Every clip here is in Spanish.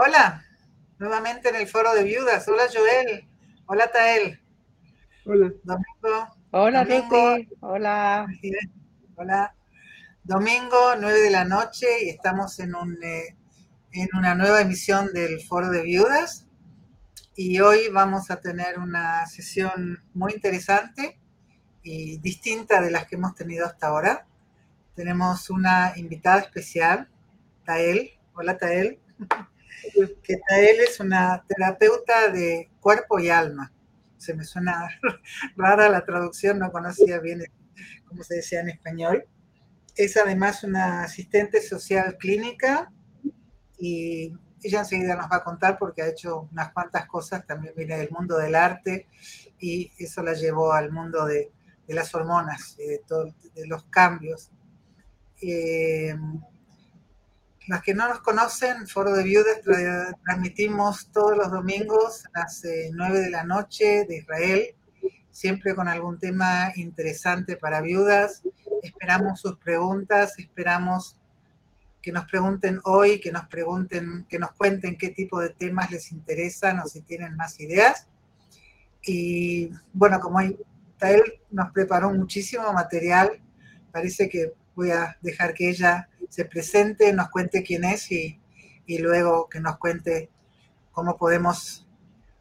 Hola, nuevamente en el foro de viudas. Hola Joel. Hola Tael. Hola. Domingo. Hola Ruti. Hola. Hola. Domingo, 9 de la noche y estamos en, un, eh, en una nueva emisión del foro de viudas. Y hoy vamos a tener una sesión muy interesante y distinta de las que hemos tenido hasta ahora. Tenemos una invitada especial, Tael. Hola Tael. Que Tael es una terapeuta de cuerpo y alma. Se me suena rara la traducción, no conocía bien cómo se decía en español. Es además una asistente social clínica y ella enseguida nos va a contar porque ha hecho unas cuantas cosas, también viene del mundo del arte y eso la llevó al mundo de, las hormonas de, de los cambios. Eh, las que no nos conocen, Foro de Viudas transmitimos todos los domingos a las 9 de la noche de Israel, siempre con algún tema interesante para viudas. Esperamos sus preguntas, esperamos que nos pregunten hoy, que nos pregunten, que nos cuenten qué tipo de temas les interesan o si tienen más ideas. Y bueno, como Tael nos preparó muchísimo material, parece que voy a dejar que ella se presente, nos cuente quién es y, luego que nos cuente cómo podemos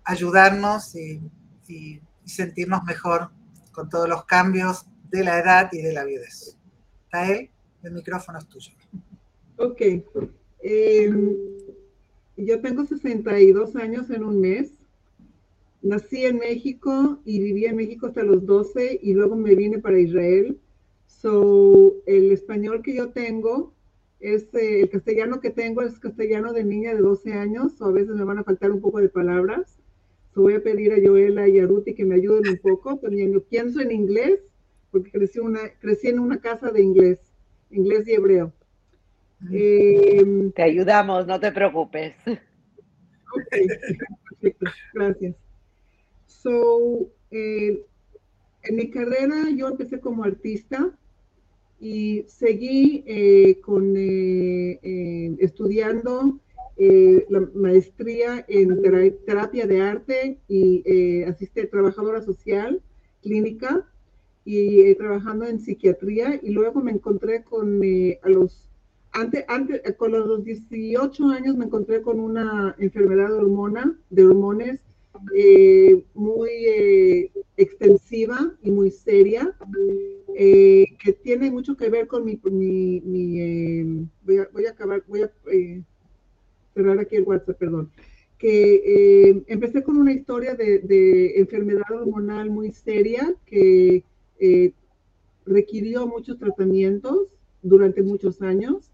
ayudarnos y, sentirnos mejor con todos los cambios de la edad y de la vida. Tael, el micrófono es tuyo. Ok. Em, yo tengo 62 años en un mes. Nací en México y viví en México hasta los 12 y luego me vine para Israel. So, el español que yo tengo es eh, el castellano que tengo es castellano de niña de 12 años, o a veces me van a faltar un poco de palabras. So, voy a pedir a Joela y a Ruti que me ayuden un poco. También yo pienso en inglés, porque crecí, una, crecí en una casa de inglés, inglés y hebreo. Em, te ayudamos, no te preocupes. Ok, perfecto, gracias. So, eh, en mi carrera yo empecé como artista y seguí eh, con, eh, estudiando la maestría en terapia de arte y asistí trabajadora social clínica y trabajando en psiquiatría y luego me encontré con a los antes, antes, eh, con los 18 años me encontré con una enfermedad de hormona, de hormones eh, muy eh, extensiva y muy seria, que tiene mucho que ver con mi, mi, voy, a, voy, a, acabar, voy a cerrar aquí el WhatsApp, perdón, que empecé con una historia de, enfermedad hormonal muy seria que requirió muchos tratamientos durante muchos años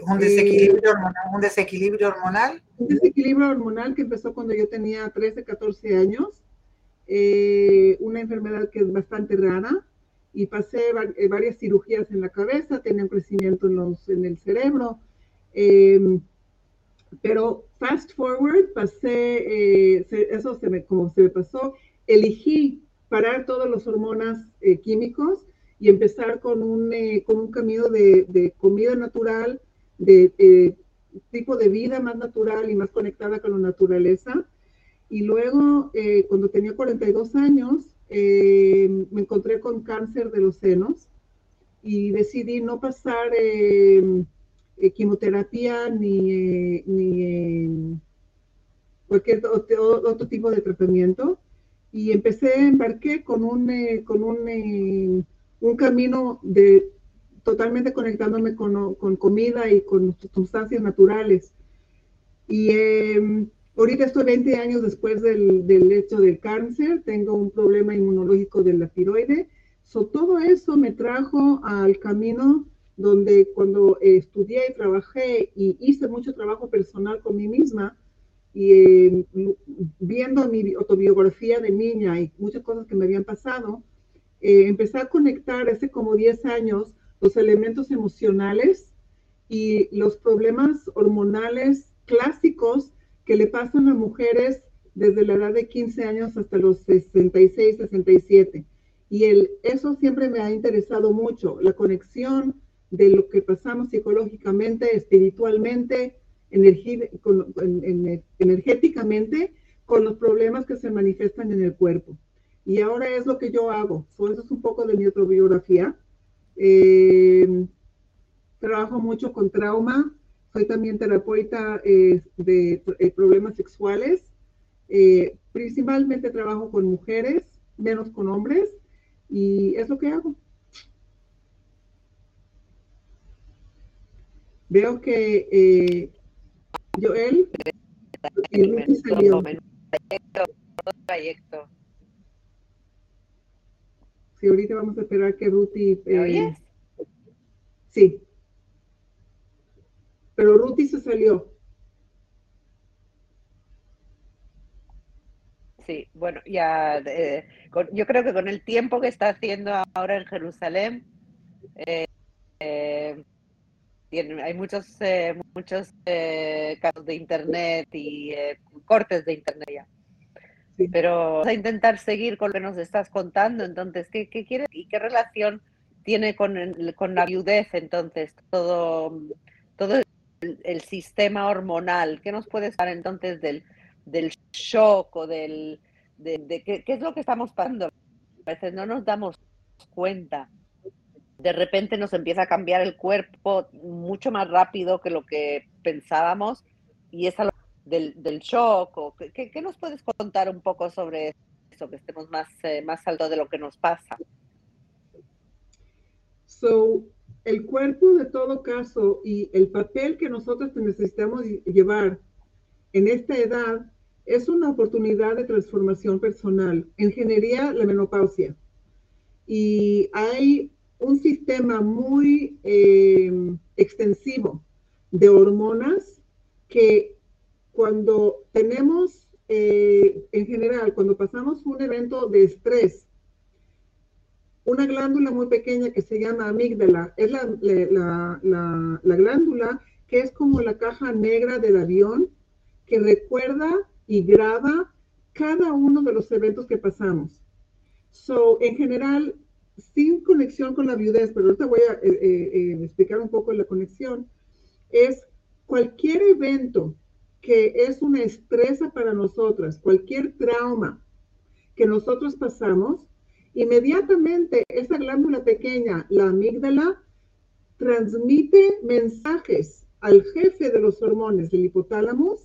¿Un desequilibrio, hormonal, ¿Un desequilibrio hormonal? Un desequilibrio hormonal que empezó cuando yo tenía 13, 14 años. Eh, una enfermedad que es bastante rara y pasé eh, varias cirugías en la cabeza, tenía un crecimiento en, los, en el cerebro. Em, pero fast forward, pasé, eh, eso se me, como se me pasó, elegí parar todas las hormonas químicos y empezar con un, con un camino de, de comida natural, de eh, tipo de vida más natural y más conectada con la naturaleza. Y luego, eh, cuando tenía 42 años, eh, me encontré con cáncer de los senos y decidí no pasar quimioterapia ni, ni cualquier otro, otro, tipo de tratamiento. Y empecé, embarqué con un, con un, un camino de totalmente conectándome con, con comida y con sustancias naturales. Y em, ahorita estoy 20 años después del, del, hecho del cáncer, tengo un problema inmunológico de la tiroide. So, todo eso me trajo al camino donde cuando estudié y trabajé y hice mucho trabajo personal con mí misma, y em, viendo mi autobiografía de niña y muchas cosas que me habían pasado, eh, empecé a conectar hace como 10 años los elementos emocionales y los problemas hormonales clásicos que le pasan a mujeres desde la edad de 15 años hasta los 66, 67. Y el, eso siempre me ha interesado mucho, la conexión de lo que pasamos psicológicamente, espiritualmente, energéticamente con los problemas que se manifiestan en el cuerpo. Y ahora es lo que yo hago. eso es un poco de mi autobiografía. Eh, trabajo mucho con trauma. Soy también terapeuta eh, de eh, problemas sexuales. principalmente trabajo con mujeres, menos con hombres. Y es lo que hago. Veo que Joel y salió. Trayecto. Sí, ahorita vamos a esperar que Ruti. Eh, sí. Pero Ruti se salió. Sí, bueno, ya eh, yo creo que con el tiempo que está haciendo ahora en Jerusalén, eh, hay muchos, muchos casos de internet y cortes de internet ya. Pero a intentar seguir con lo que nos estás contando. Entonces, ¿qué, qué quieres y qué relación tiene con, con la viudez? Entonces, todo, todo el, sistema hormonal. ¿Qué nos puedes dar entonces del, del shock o del, de, qué, qué es lo que estamos pasando? A veces no nos damos cuenta de repente nos empieza a cambiar el cuerpo mucho más rápido que lo que pensábamos y es algo del, del shock? O, ¿qué, ¿qué, nos puedes contar un poco sobre eso, que estemos más, eh, más alto de lo que nos pasa? So, el cuerpo de todo caso y el papel que nosotros necesitamos llevar en esta edad es una oportunidad de transformación personal. Ingeniería, la menopausia. Y hay un sistema muy eh, extensivo de hormonas que cuando tenemos, eh, en general, cuando pasamos un evento de estrés, una glándula muy pequeña que se llama amígdala, es la, la, la, glándula que es como la caja negra del avión que recuerda y graba cada uno de los eventos que pasamos. So, en general, sin conexión con la viudez, pero ahorita voy a eh, eh, explicar un poco la conexión, es cualquier evento que es una estresa para nosotras, cualquier trauma que nosotros pasamos, inmediatamente esa glándula pequeña, la amígdala, transmite mensajes al jefe de los hormonas, el hipotálamo,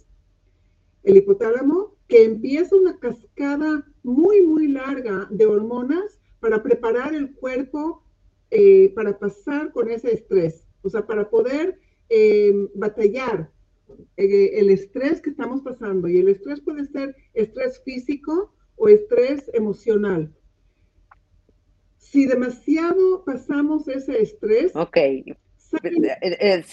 el hipotálamo, que empieza una cascada muy, muy larga de hormonas para preparar el cuerpo eh, para pasar con ese estrés, o sea, para poder eh, batallar eh, el estrés que estamos pasando. Y el estrés puede ser estrés físico o estrés emocional. Si demasiado pasamos ese estrés. Ok. Eh, eh,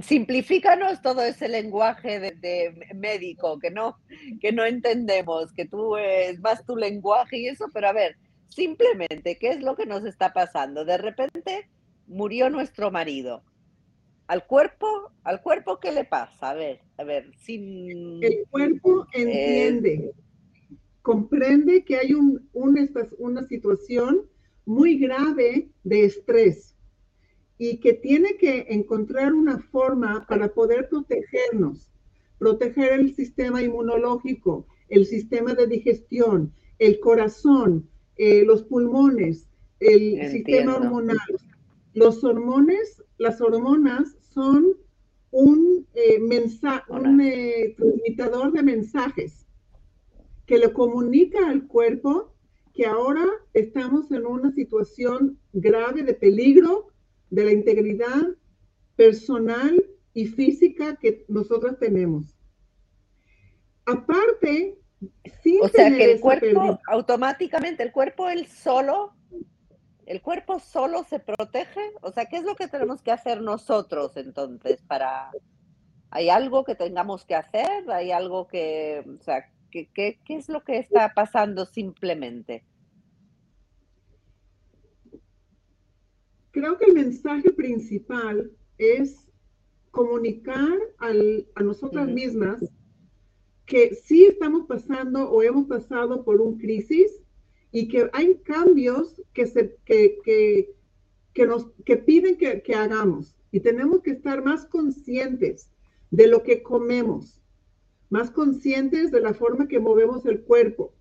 simplifícanos todo ese lenguaje de, médico que no, que no entendemos, que tú es más tu lenguaje y eso, pero a ver, simplemente, ¿qué es lo que nos está pasando? De repente murió nuestro marido al cuerpo, al cuerpo, ¿qué le pasa? A ver, a ver, sin... El cuerpo entiende, comprende que hay un, una situación muy grave de estrés y que tiene que encontrar una forma para poder protegernos, proteger el sistema inmunológico, el sistema de digestión, el corazón, eh, los pulmones, el sistema hormonal. Los hormones, las hormonas son un, eh, un eh, transmitador de mensajes que le comunica al cuerpo que ahora estamos en una situación grave de peligro de la integridad personal y física que nosotros tenemos. Aparte, sin o sea que el cuerpo automáticamente, el cuerpo él solo ¿El cuerpo solo se protege? O sea, ¿qué es lo que tenemos que hacer nosotros entonces para... ¿Hay algo que tengamos que hacer? ¿Hay algo que... O sea, ¿qué, qué, qué es lo que está pasando simplemente? Creo que el mensaje principal es comunicar al, a nosotras mismas que sí estamos pasando o hemos pasado por un crisis y que hay cambios que, se, que, que, que nos, que piden que, hagamos. Y tenemos que estar más conscientes de lo que comemos, más conscientes de la forma que movemos el cuerpo,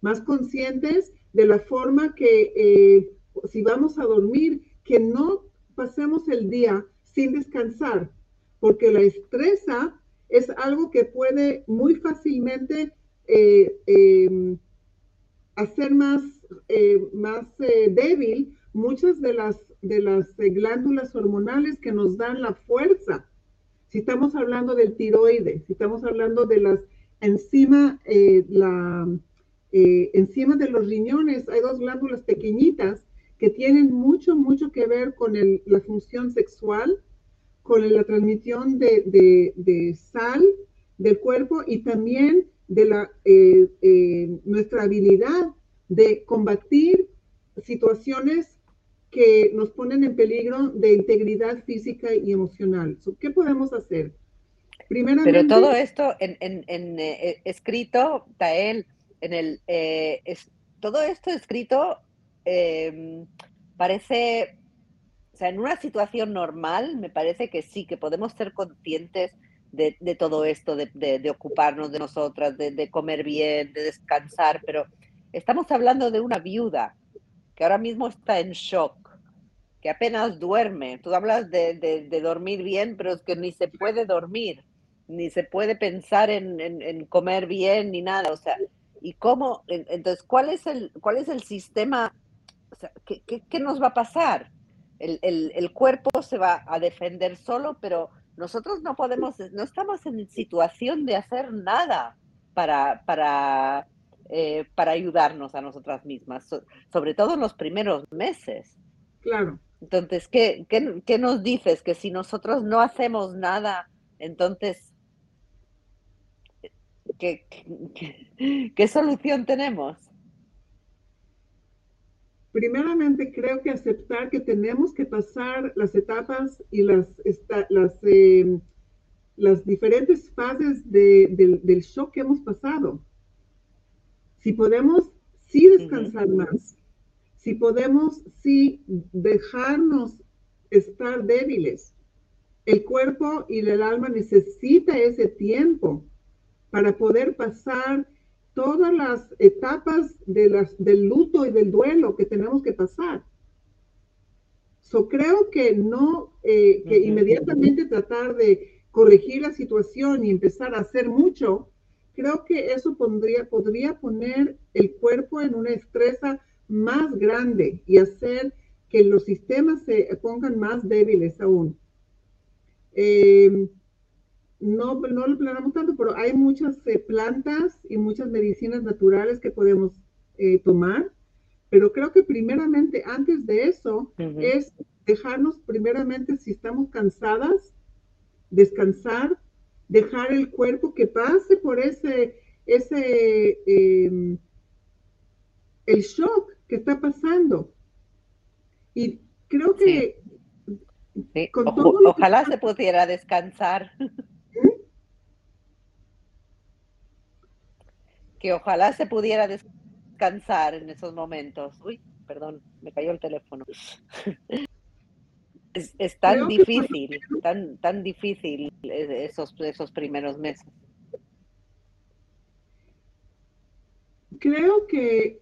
más conscientes de la forma que eh, si vamos a dormir, que no pasemos el día sin descansar, porque la estresa es algo que puede muy fácilmente eh, em, hacer más, eh, más débil muchas de las, de las glándulas hormonales que nos dan la fuerza. Si estamos hablando del tiroides, si estamos hablando de las encima, eh, la, eh, encima de los riñones hay dos glándulas pequeñitas que tienen mucho, mucho que ver con la función sexual, con la transmisión de, sal del cuerpo y también de la, eh, nuestra habilidad de combatir situaciones que nos ponen en peligro de integridad física y emocional. ¿Qué podemos hacer? Primeramente, Pero todo esto en, eh, escrito, Tael, en el, eh, es, todo esto escrito em, parece, o sea, en una situación normal me parece que sí, que podemos ser conscientes de, todo esto, de, de, ocuparnos de nosotras, de, comer bien, de descansar, pero estamos hablando de una viuda que ahora mismo está en shock que apenas duerme. Tú hablas de, dormir bien, pero es que ni se puede dormir, ni se puede pensar en, comer bien, ni nada. O sea, ¿y cómo? Entonces, ¿cuál es el, cuál es el sistema? ¿qué, nos va a pasar? El, cuerpo se va a defender solo, pero nosotros no podemos, no estamos en situación de hacer nada para, para, eh, para ayudarnos a nosotras mismas, sobre todo en los primeros meses. Claro. Entonces, ¿qué, qué, nos dices? Que si nosotros no hacemos nada, entonces, ¿qué, qué, solución tenemos? Primeramente, creo que aceptar que tenemos que pasar las etapas y las, las, em, las diferentes fases del shock que hemos pasado. Si podemos, sí descansar más si podemos, sí, dejarnos estar débiles. El cuerpo y el alma necesita ese tiempo para poder pasar todas las etapas de las, del luto y del duelo que tenemos que pasar. So, creo que no, eh, que inmediatamente tratar de corregir la situación y empezar a hacer mucho, creo que eso pondría, podría poner el cuerpo en una estresa más grande y hacer que los sistemas se pongan más débiles aún. Eh, no, no lo planeamos tanto, pero hay muchas eh, plantas y muchas medicinas naturales que podemos eh, tomar, pero creo que primeramente, antes de eso, es dejarnos primeramente, si estamos cansadas, descansar, dejar el cuerpo que pase por ese, ese, em, el shock está pasando. Y creo que... ojalá se pudiera descansar. Que ojalá se pudiera descansar en esos momentos. Uy, perdón, me cayó el teléfono. Es, tan difícil, tan, tan difícil esos, esos primeros meses. Creo que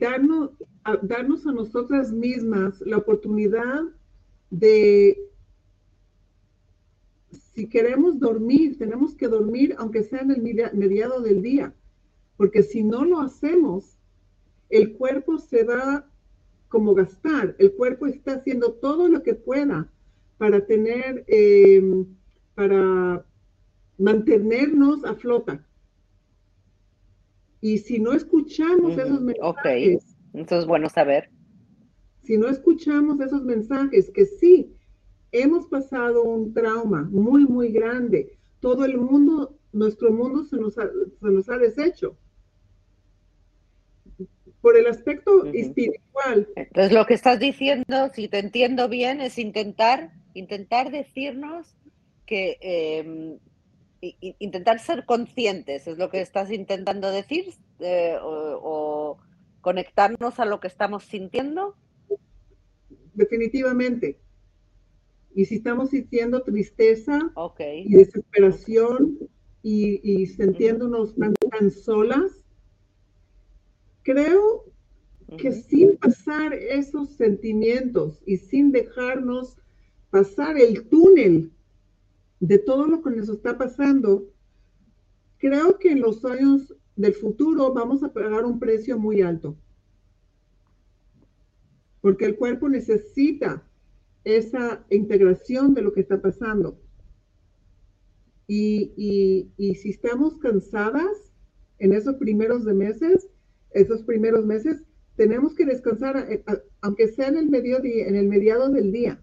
darnos, a, darnos a nosotras mismas la oportunidad de, si queremos dormir, tenemos que dormir aunque sea en el mediado del día, porque si no lo hacemos, el cuerpo se va como gastar, el cuerpo está haciendo todo lo que pueda para tener, em, para mantenernos a flota. Y si no escuchamos esos mensajes. Ok, entonces bueno saber. Si no escuchamos esos mensajes, que sí, hemos pasado un trauma muy, muy grande. Todo el mundo, nuestro mundo se nos ha, se nos ha deshecho. Por el aspecto espiritual. Entonces lo que estás diciendo, si te entiendo bien, es intentar, intentar decirnos que em, intentar ser conscientes, es lo que estás intentando decir, eh, o, conectarnos a lo que estamos sintiendo. Definitivamente. Y si estamos sintiendo tristeza y desesperación y, y sintiéndonos tan, solas, creo que sin pasar esos sentimientos y sin dejarnos pasar el túnel de todo lo que nos está pasando, creo que en los años del futuro vamos a pagar un precio muy alto. Porque el cuerpo necesita esa integración de lo que está pasando. Y, si estamos cansadas en esos primeros de meses, esos primeros meses, tenemos que descansar, eh, aunque sea en el, mediodía, en el mediado del día.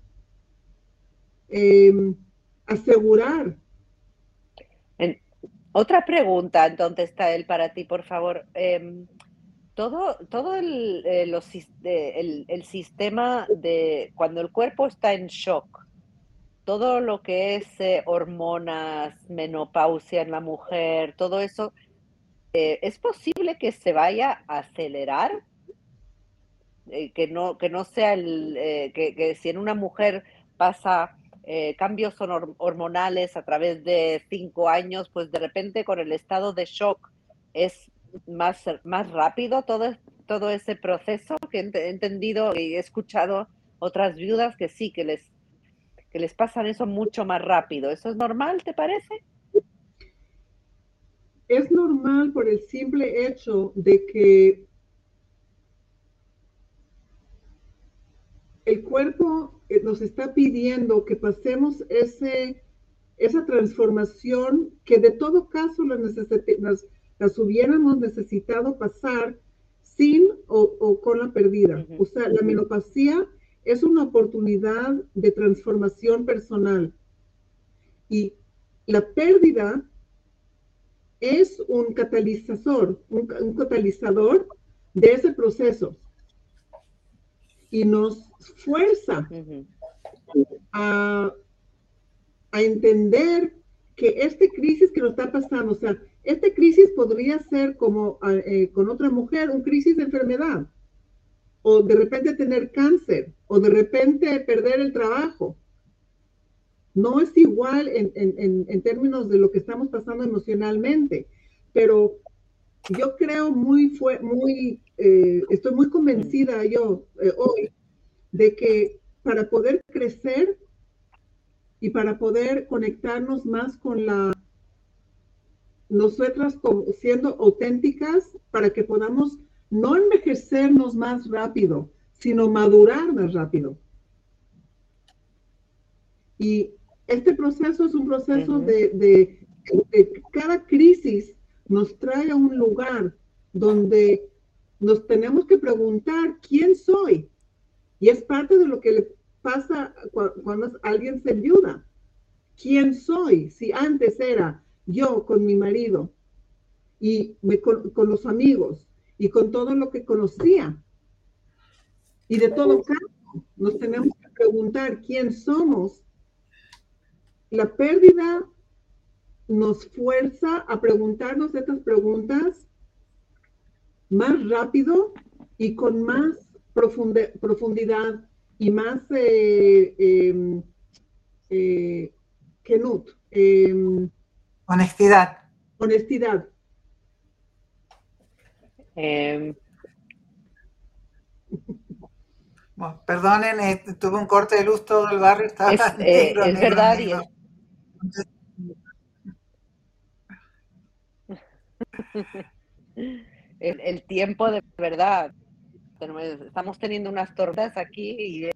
Em, asegurar. otra pregunta, entonces, está él para ti, por favor. Em, todo, todo el, eh, el, sistema de cuando el cuerpo está en shock, todo lo que es eh, hormonas, menopausia en la mujer, todo eso, eh, ¿es posible que se vaya a acelerar? que, no, que no sea el, que, que, si en una mujer pasa cambios hormonales a través de cinco años, pues de repente con el estado de shock es más, más rápido todo, todo ese proceso, que he entendido y he escuchado otras viudas que sí, que les, que les pasan eso mucho más rápido. ¿Eso es normal, te parece? Es normal por el simple hecho de que el cuerpo eh, nos está pidiendo que pasemos ese, esa transformación que de todo caso las hubiéramos necesitado pasar sin o, con la perdida. O sea, la menopausia es una oportunidad de transformación personal. Y la pérdida es un catalizador, un, catalizador de ese proceso. Y nos fuerza a, a entender que esta crisis que nos está pasando, o sea, esta crisis podría ser como ah, eh, con otra mujer, un crisis de enfermedad, o de repente tener cáncer, o de repente perder el trabajo. No es igual en, términos de lo que estamos pasando emocionalmente, pero yo creo muy, fue, muy eh, estoy muy convencida yo eh, hoy de que para poder crecer y para poder conectarnos más con la nosotras siendo auténticas para que podamos no envejecernos más rápido, sino madurar más rápido. Y este proceso es un proceso de, de, cada crisis nos trae a un lugar donde nos tenemos que preguntar quién soy. Y es parte de lo que le pasa cuando alguien se ayuda. ¿Quién soy? Si antes era yo con mi marido y con, los amigos y con todo lo que conocía. Y de todo caso, nos tenemos que preguntar quién somos. La pérdida nos fuerza a preguntarnos estas preguntas más rápido y con más profundidad y más eh, em, eh, que eh, Honestidad. Honestidad. Em, perdonen, eh, tuve un corte de luz todo el barrio. Estaba es, eh, verdad. El, tiempo de verdad. Estamos teniendo unas tortas aquí y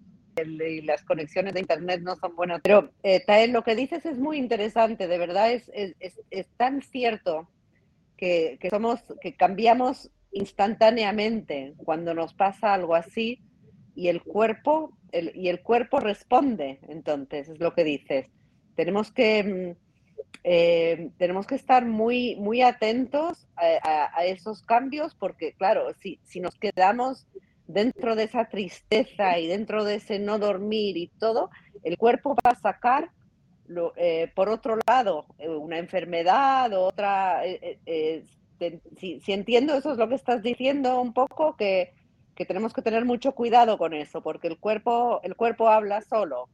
y las conexiones de internet no son buenas. Pero, eh, Tael, lo que dices es muy interesante, de verdad es, es, es, tan cierto que, que, somos, que cambiamos instantáneamente cuando nos pasa algo así y el cuerpo, el, y el cuerpo responde, entonces, es lo que dices. Tenemos que, mm, eh, tenemos que estar muy, muy atentos a, esos cambios porque, claro, si, si nos quedamos dentro de esa tristeza y dentro de ese no dormir y todo, el cuerpo va a sacar, eh, por otro lado, eh, una enfermedad o otra... Eh, si, entiendo eso es lo que estás diciendo un poco, que, tenemos que tener mucho cuidado con eso, porque el cuerpo, el cuerpo habla solo.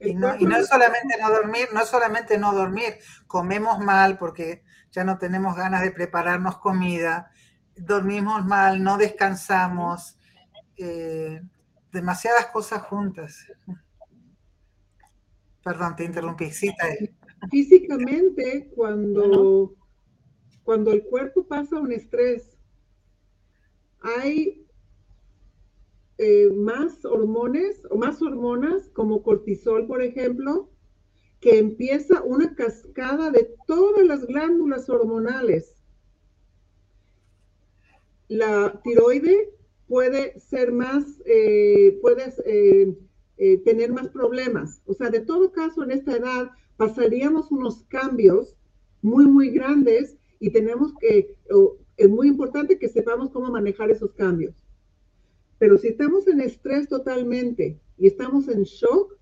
Y no, y no, es solamente no dormir, no es solamente no dormir, comemos mal porque ya no tenemos ganas de prepararnos comida, dormimos mal, no descansamos, eh, demasiadas cosas juntas. Perdón, te interrumpí. Sí, Físicamente, cuando, cuando el cuerpo pasa un estrés, hay eh, más hormonas o más hormonas como cortisol, por ejemplo, que empieza una cascada de todas las glándulas hormonales. La tiroide puede ser más, eh, puedes eh, eh, tener más problemas. O sea, de todo caso, en esta edad pasaríamos unos cambios muy, muy grandes y tenemos que, es muy importante que sepamos cómo manejar esos cambios. Pero si estamos en estrés totalmente y estamos en shock,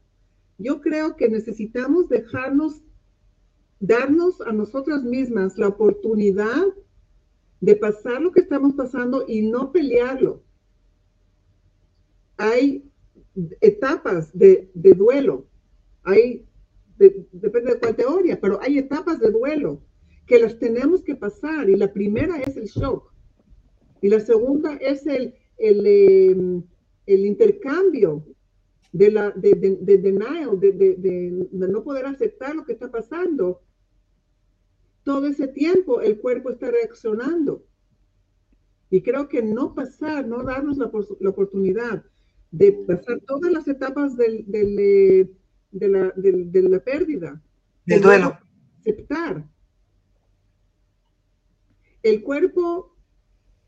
yo creo que necesitamos dejarnos, darnos a nosotras mismas la oportunidad de pasar lo que estamos pasando y no pelearlo. Hay etapas de, duelo, hay, depende de cuál teoría, pero hay etapas de duelo que las tenemos que pasar y la primera es el shock y la segunda es el, el, em, intercambio de, la, de, de, denial, de, no poder aceptar lo que está pasando. Todo ese tiempo el cuerpo está reaccionando. Y creo que no pasar, no darnos la, la oportunidad de pasar todas las etapas del, eh, de, la, de, la, pérdida. Del duelo. Aceptar. El cuerpo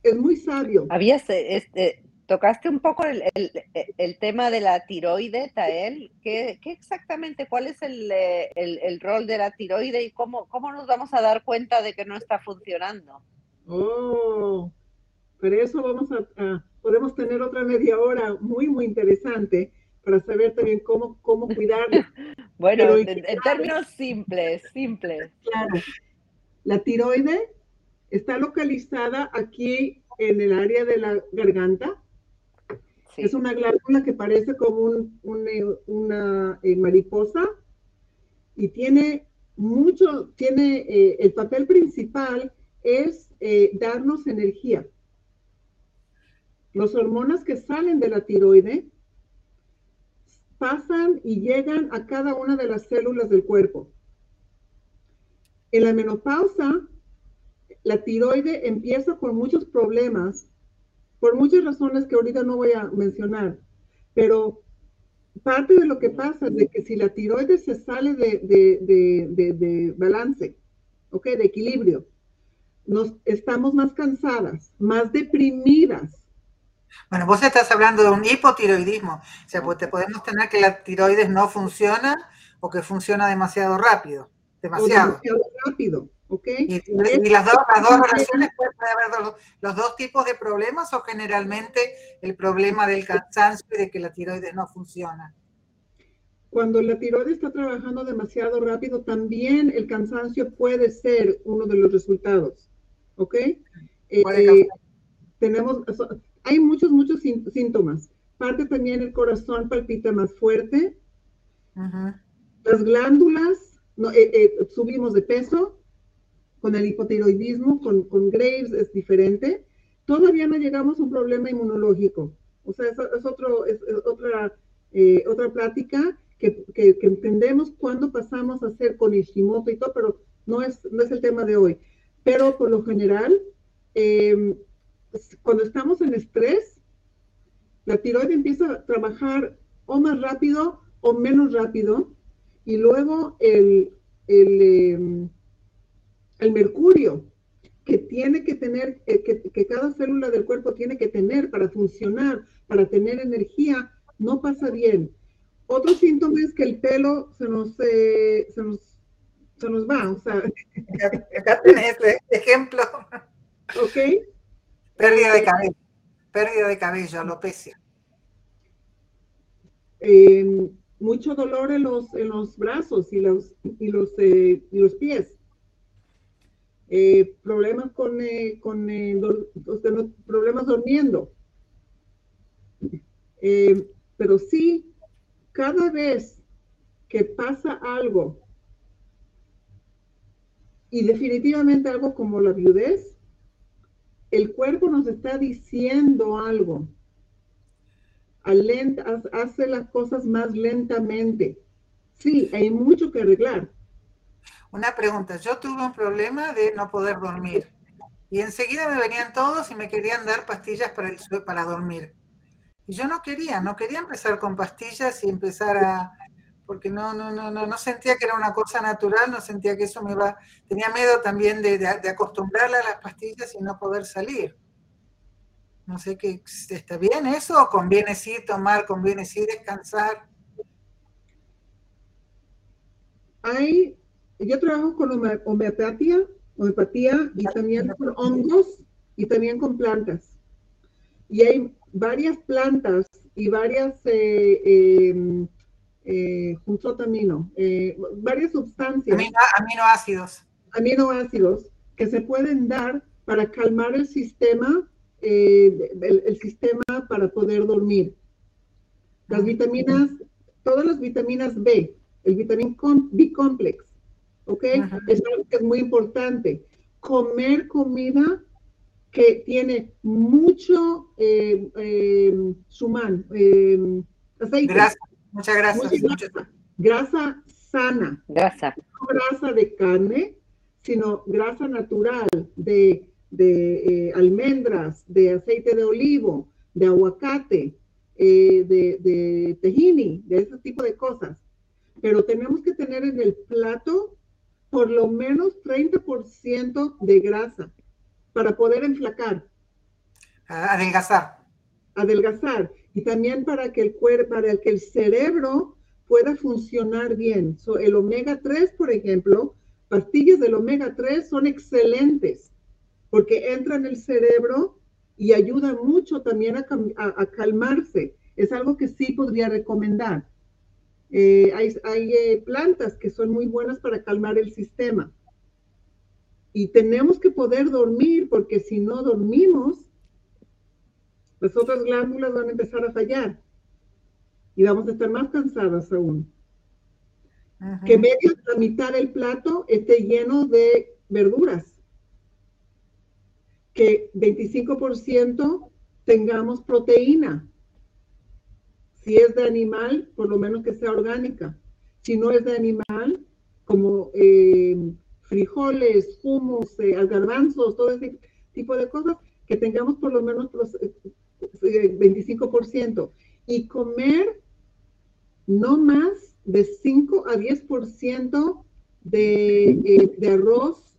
es muy sabio. Habías, este, tocaste un poco el, el, tema de la tiroide, Tael. ¿Qué, ¿Qué, exactamente, cuál es el, el, rol de la tiroide y cómo, cómo nos vamos a dar cuenta de que no está funcionando? Oh, para eso vamos a podemos tener otra media hora muy, muy interesante para saber también cómo, cómo cuidarla. bueno, en, términos simples, simples. Claro. La tiroide está localizada aquí en el área de la garganta. Es una glándula que parece como un, una eh, mariposa y tiene mucho, tiene eh, el papel principal es eh, darnos energía. Las hormonas que salen de la tiroide pasan y llegan a cada una de las células del cuerpo. En la menopausa, la tiroide empieza con muchos problemas, por muchas razones que ahorita no voy a mencionar, pero parte de lo que pasa es de que si la tiroide se sale de, balance, ¿ok? De equilibrio, nos estamos más cansadas, más deprimidas, bueno, vos estás hablando de un hipotiroidismo. O sea, pues te podemos tener que la tiroides no funciona o que funciona demasiado rápido. Demasiado. rápido, ¿ok? Y, las, dos, las dos relaciones pueden haber los, dos tipos de problemas o generalmente el problema del cansancio y de que la tiroides no funciona. Cuando la tiroides está trabajando demasiado rápido, también el cansancio puede ser uno de los resultados, ¿ok? Eh, tenemos, hay muchos, muchos síntomas. Parte también el corazón palpita más fuerte. Las glándulas, eh, eh, subimos de peso con el hipotiroidismo, con, con, Graves es diferente. Todavía no llegamos a un problema inmunológico. O sea, es, otro, es, otra, eh, otra plática que, entendemos cuando pasamos a hacer con Ishimoto y todo, pero no es, no es el tema de hoy. Pero por lo general, eh, cuando estamos en estrés, la tiroide empieza a trabajar o más rápido o menos rápido, y luego el, el, em, mercurio que tiene que tener, eh, que, cada célula del cuerpo tiene que tener para funcionar, para tener energía, no pasa bien. Otro síntoma es que el pelo se nos, eh, se nos, se nos va, o sea. Acá tenés ejemplo. Ok. Pérdida de cabello, pérdida de cabello, alopecia. Eh, mucho dolor en los, en los brazos y los, y los, eh, los pies. Eh, problemas con, con problemas durmiendo. pero sí, cada vez que pasa algo y definitivamente algo como la viudez, el cuerpo nos está diciendo algo. hace las cosas más lentamente. Sí, hay mucho que arreglar. Una pregunta, yo tuve un problema de no poder dormir y enseguida me venían todos y me querían dar pastillas para, para dormir. Y yo no quería, no quería empezar con pastillas y empezar a, porque no, no, no, no, no sentía que era una cosa natural, no sentía que eso me iba, tenía miedo también de, de, acostumbrarla a las pastillas y no poder salir. No sé qué, ¿está bien eso o conviene sí tomar, conviene sí descansar? Hay, yo trabajo con homeopatía, homeopatía y también con hongos y también con plantas. Y hay varias plantas y varias eh, em, eh, tamino, eh, varias sustancias. aminoácidos. Aminoácidos que se pueden dar para calmar el sistema, eh, el, sistema para poder dormir. Las vitaminas, todas las vitaminas B, el vitamín B complex, ¿ok? Es algo que es muy importante. Comer comida que tiene mucho eh, eh, sumán, aceite. Muchas gracias. grasa. sana. Grasa. No grasa de carne, sino grasa natural de, de eh, almendras, de aceite de olivo, de aguacate, eh, de, de tejini, de ese tipo de cosas. Pero tenemos que tener en el plato por lo menos 30% de grasa para poder enflacar. Adelgazar. Adelgazar y también para que el cuerpo, para que el cerebro pueda funcionar bien. el omega 3, por ejemplo, pastillas del omega 3 son excelentes porque entran en el cerebro y ayuda mucho también a, calmarse. Es algo que sí podría recomendar. Eh, hay, eh, plantas que son muy buenas para calmar el sistema. Y tenemos que poder dormir porque si no dormimos, las otras glándulas van a empezar a fallar y vamos a estar más cansadas aún. Que medio la mitad del plato esté lleno de verduras. Que 25% tengamos proteína. Si es de animal, por lo menos que sea orgánica. Si no es de animal, como eh, frijoles, hummus, eh, garbanzos, todo ese tipo de cosas, que tengamos por lo menos 25%, y comer no más de 5 a 10% de, eh, de arroz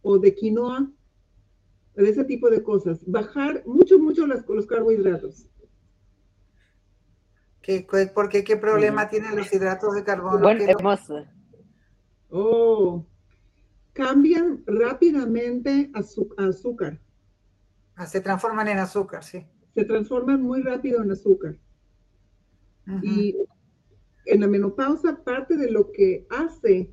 o de quinoa, de ese tipo de cosas. Bajar mucho, mucho los carbohidratos. ¿Qué, ¿Por qué? ¿Qué problema tienen los hidratos de carbono? Bueno, hermoso. Oh, cambian rápidamente a azúcar. Ah, se transforman en azúcar, sí. Se transforman muy rápido en azúcar. Y en la menopausa, parte de lo que hace,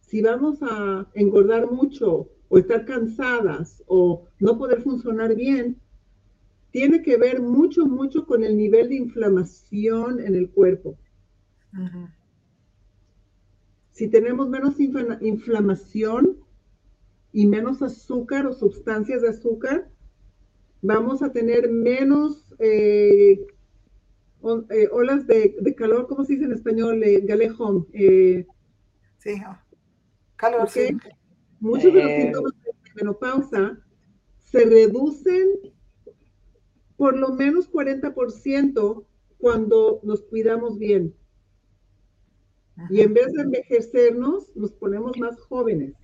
si vamos a engordar mucho o estar cansadas o no poder funcionar bien, tiene que ver mucho, mucho con el nivel de inflamación en el cuerpo. Si tenemos menos inflamación, y menos azúcar o sustancias de azúcar, vamos a tener menos eh, eh, olas de, calor, ¿cómo se dice en español? Eh, galejón. sí, calor, sí. Muchos de los síntomas de menopausa se reducen por lo menos 40% cuando nos cuidamos bien. Y en vez de envejecernos, nos ponemos más jóvenes.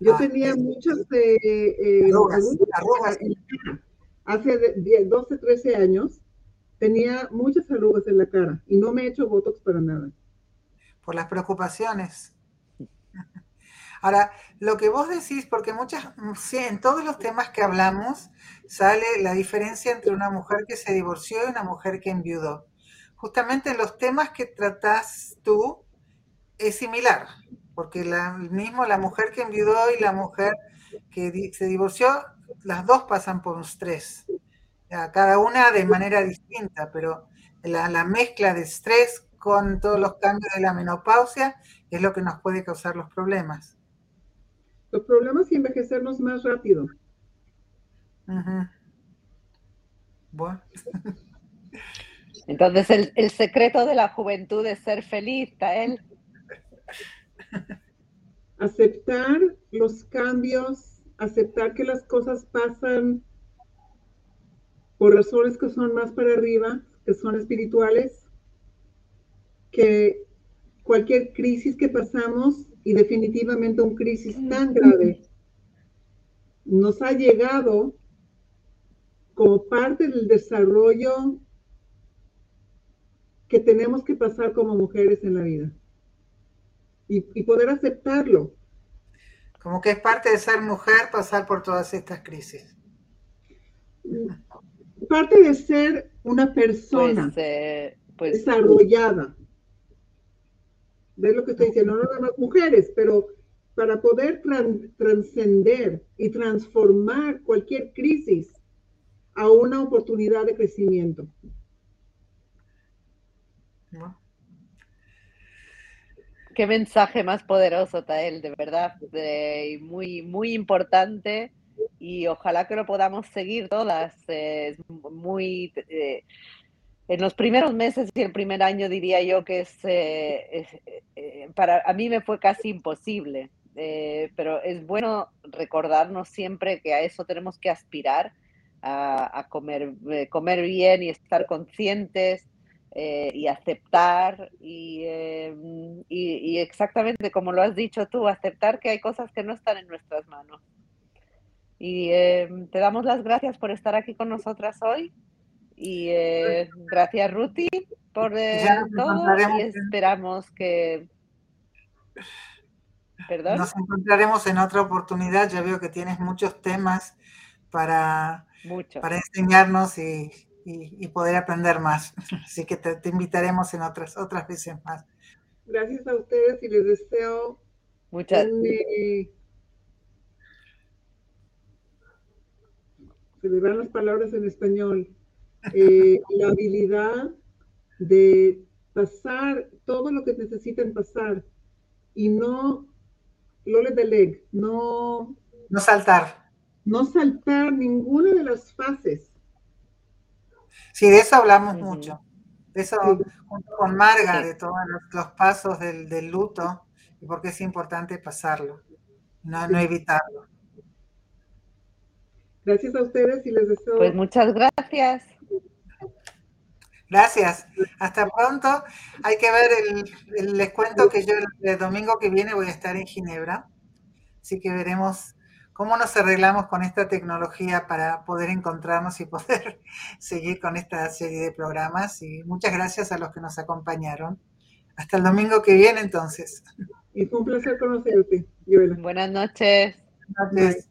Yo ah, tenía muchas eh, arrugas, hace 12, 13 años, tenía muchas arrugas en la cara y no me he hecho Botox para nada. Por las preocupaciones. Ahora, lo que vos decís, porque muchas, en todos los temas que hablamos sale la diferencia entre una mujer que se divorció y una mujer que enviudó. Justamente en los temas que tratás tú es similar porque la, mismo la mujer que enviudó y la mujer que se divorció, las dos pasan por un estrés, cada una de manera distinta, pero la, mezcla de estrés con todos los cambios de la menopausia, es lo que nos puede causar los problemas. Los problemas y envejecernos más rápido. Bueno. Entonces el, secreto de la juventud es ser feliz, Tael. Aceptar los cambios, aceptar que las cosas pasan por razones que son más para arriba, que son espirituales, que cualquier crisis que pasamos, y definitivamente un crisis tan grave, nos ha llegado como parte del desarrollo que tenemos que pasar como mujeres en la vida y, poder aceptarlo. Como que es parte de ser mujer pasar por todas estas crisis. Parte de ser una persona pues, eh, pues, desarrollada. ¿Ves lo que estoy diciendo? No nada más mujeres, pero para poder trascender y transformar cualquier crisis a una oportunidad de crecimiento. Qué mensaje más poderoso, Tael, de verdad, muy, muy importante y ojalá que lo podamos seguir todas. muy, eh, en los primeros meses y el primer año diría yo que es, eh, eh, para a mí me fue casi imposible, pero es bueno recordarnos siempre que a eso tenemos que aspirar a, comer, eh, comer bien y estar conscientes eh, y aceptar eh, y, exactamente como lo has dicho tú, aceptar que hay cosas que no están en nuestras manos. Y te damos las gracias por estar aquí con nosotras hoy y gracias Ruti por todo y esperamos que... ¿Perdón? Nos encontraremos en otra oportunidad, ya veo que tienes muchos temas para para enseñarnos y, poder aprender más. Así que te, invitaremos en otras, otras veces más. Gracias a ustedes y les deseo muchas eh, se me van las palabras en español. Eh, la habilidad de pasar todo lo que necesiten pasar y no lo le leg, no no saltar no saltar ninguna de las fases. Sí, de eso hablamos mucho. De eso, junto con Marga, de todos los, pasos del, luto y por qué es importante pasarlo, no, no evitarlo. Gracias a ustedes y les deseo. Pues muchas gracias. Gracias. Hasta pronto. Hay que ver, el, les cuento que yo el domingo que viene voy a estar en Ginebra, así que veremos cómo nos arreglamos con esta tecnología para poder encontrarnos y poder seguir con esta serie de programas. Y muchas gracias a los que nos acompañaron. Hasta el domingo que viene, entonces. Y fue un placer conocerte, Buenas noches. Buenas noches.